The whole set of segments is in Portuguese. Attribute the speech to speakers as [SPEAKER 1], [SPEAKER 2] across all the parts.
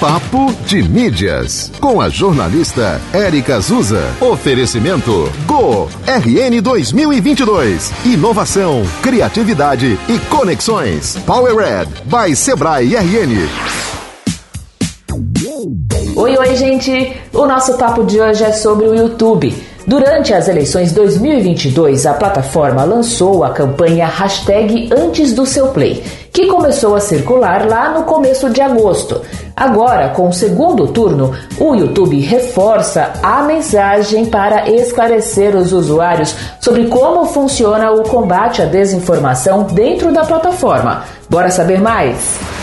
[SPEAKER 1] Papo de Mídias, com a jornalista Érica Azusa. Oferecimento Go RN 2022. Inovação, criatividade e conexões. Power Red by Sebrae RN.
[SPEAKER 2] Oi, oi, gente! O nosso papo de hoje é sobre o YouTube. Durante as eleições 2022, a plataforma lançou a campanha Hashtag Antes do Seu Play, que começou a circular lá no começo de agosto. Agora, com o segundo turno, o YouTube reforça a mensagem para esclarecer os usuários sobre como funciona o combate à desinformação dentro da plataforma. Bora saber mais?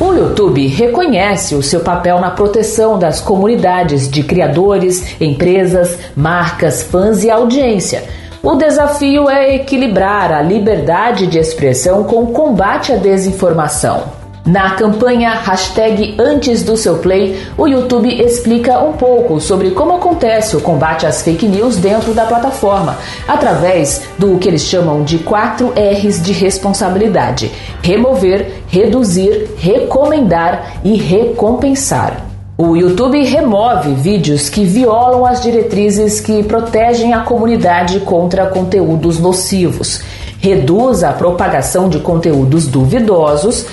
[SPEAKER 2] O YouTube reconhece o seu papel na proteção das comunidades de criadores, empresas, marcas, fãs e audiência. O desafio é equilibrar a liberdade de expressão com o combate à desinformação. Na campanha hashtag Antes do seu play, o YouTube explica um pouco sobre como acontece o combate às fake news dentro da plataforma, através do que eles chamam de 4 R's de responsabilidade: remover, reduzir, recomendar e recompensar. O YouTube remove vídeos que violam as diretrizes que protegem a comunidade contra conteúdos nocivos, reduz a propagação de conteúdos duvidosos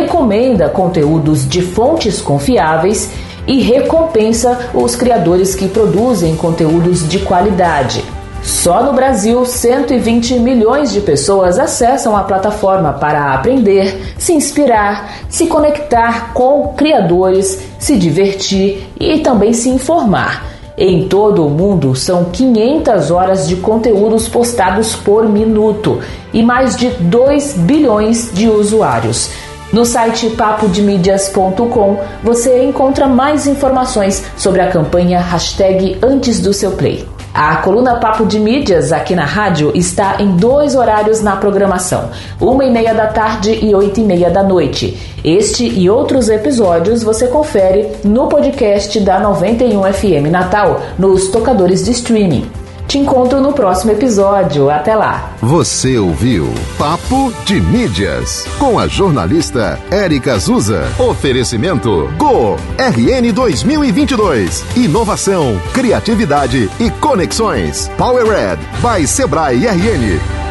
[SPEAKER 2] recomenda conteúdos de fontes confiáveis e recompensa os criadores que produzem conteúdos de qualidade. Só no Brasil, 120 milhões de pessoas acessam a plataforma para aprender, se inspirar, se conectar com criadores, se divertir e também se informar. Em todo o mundo, são 500 horas de conteúdos postados por minuto e mais de 2 bilhões de usuários. No site papodemídias.com você encontra mais informações sobre a campanha hashtag Antes do Seu Play. A coluna Papo de Mídias aqui na rádio está em dois horários na programação, uma e meia da tarde e oito e meia da noite. Este e outros episódios você confere no podcast da 91 FM Natal, nos tocadores de streaming. Te encontro no próximo episódio. Até lá.
[SPEAKER 1] Você ouviu Papo de Mídias com a jornalista Érica Azusa. Oferecimento Go RN 2022. Inovação, criatividade e conexões. Power Red by Sebrae RN.